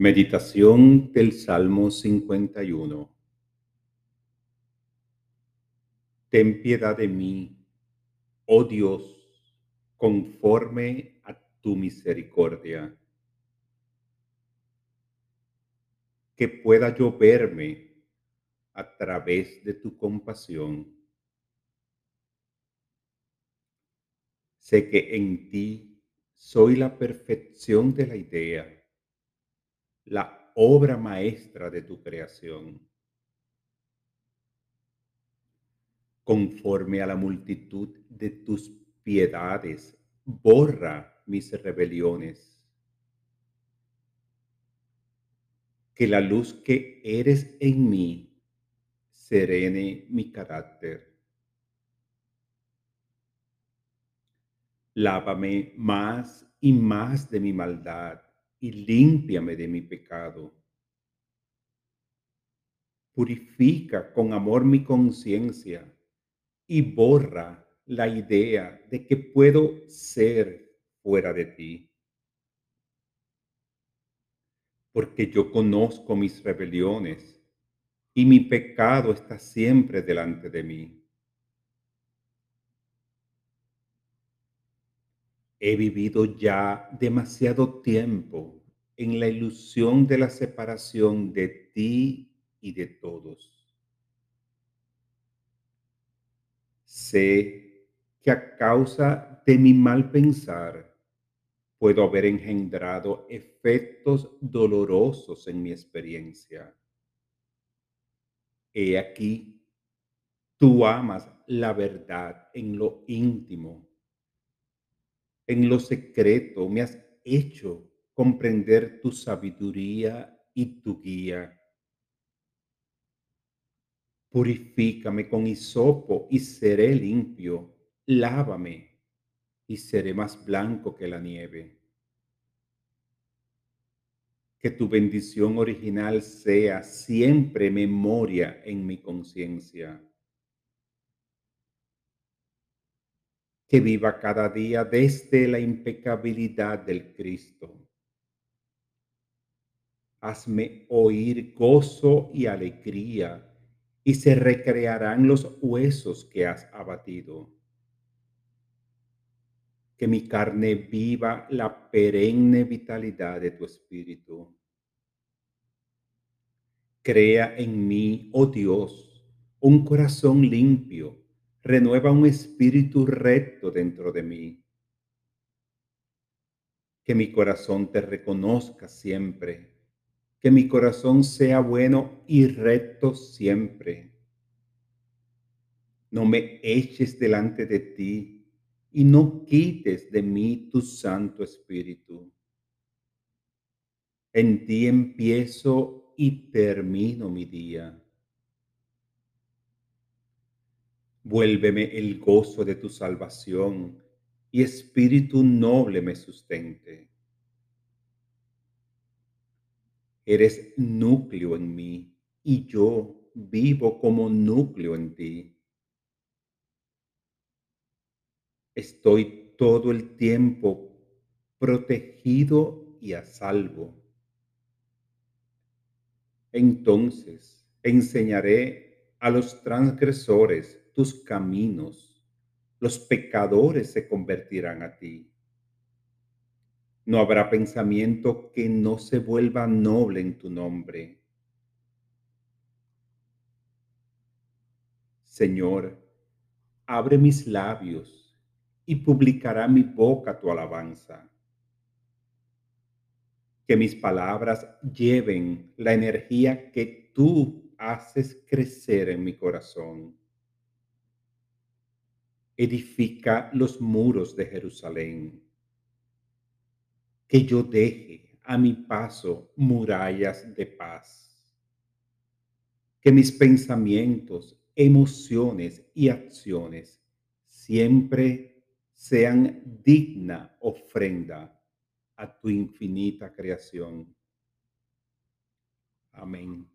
Meditación del Salmo 51 Ten piedad de mí, oh Dios, conforme a tu misericordia. Que pueda yo verme a través de tu compasión. Sé que en ti soy la perfección de la idea la obra maestra de tu creación. Conforme a la multitud de tus piedades, borra mis rebeliones. Que la luz que eres en mí serene mi carácter. Lávame más y más de mi maldad y límpiame de mi pecado. Purifica con amor mi conciencia y borra la idea de que puedo ser fuera de ti. Porque yo conozco mis rebeliones y mi pecado está siempre delante de mí. He vivido ya demasiado tiempo en la ilusión de la separación de ti y de todos. Sé que a causa de mi mal pensar puedo haber engendrado efectos dolorosos en mi experiencia. He aquí, tú amas la verdad en lo íntimo en lo secreto me has hecho comprender tu sabiduría y tu guía. Purifícame con hisopo y seré limpio. Lávame y seré más blanco que la nieve. Que tu bendición original sea siempre memoria en mi conciencia que viva cada día desde la impecabilidad del Cristo. Hazme oír gozo y alegría, y se recrearán los huesos que has abatido. Que mi carne viva la perenne vitalidad de tu espíritu. Crea en mí, oh Dios, un corazón limpio renueva un espíritu recto dentro de mí. Que mi corazón te reconozca siempre, que mi corazón sea bueno y recto siempre. No me eches delante de ti y no quites de mí tu Santo Espíritu. En ti empiezo y termino mi día Vuélveme el gozo de tu salvación y espíritu noble me sustente. Eres núcleo en mí y yo vivo como núcleo en ti. Estoy todo el tiempo protegido y a salvo. Entonces enseñaré a los transgresores tus caminos, los pecadores se convertirán a ti. No habrá pensamiento que no se vuelva noble en tu nombre. Señor, abre mis labios y publicará mi boca tu alabanza. Que mis palabras lleven la energía que tú haces crecer en mi corazón edifica los muros de Jerusalén. Que yo deje a mi paso murallas de paz. Que mis pensamientos, emociones y acciones siempre sean digna ofrenda a tu infinita creación. Amén.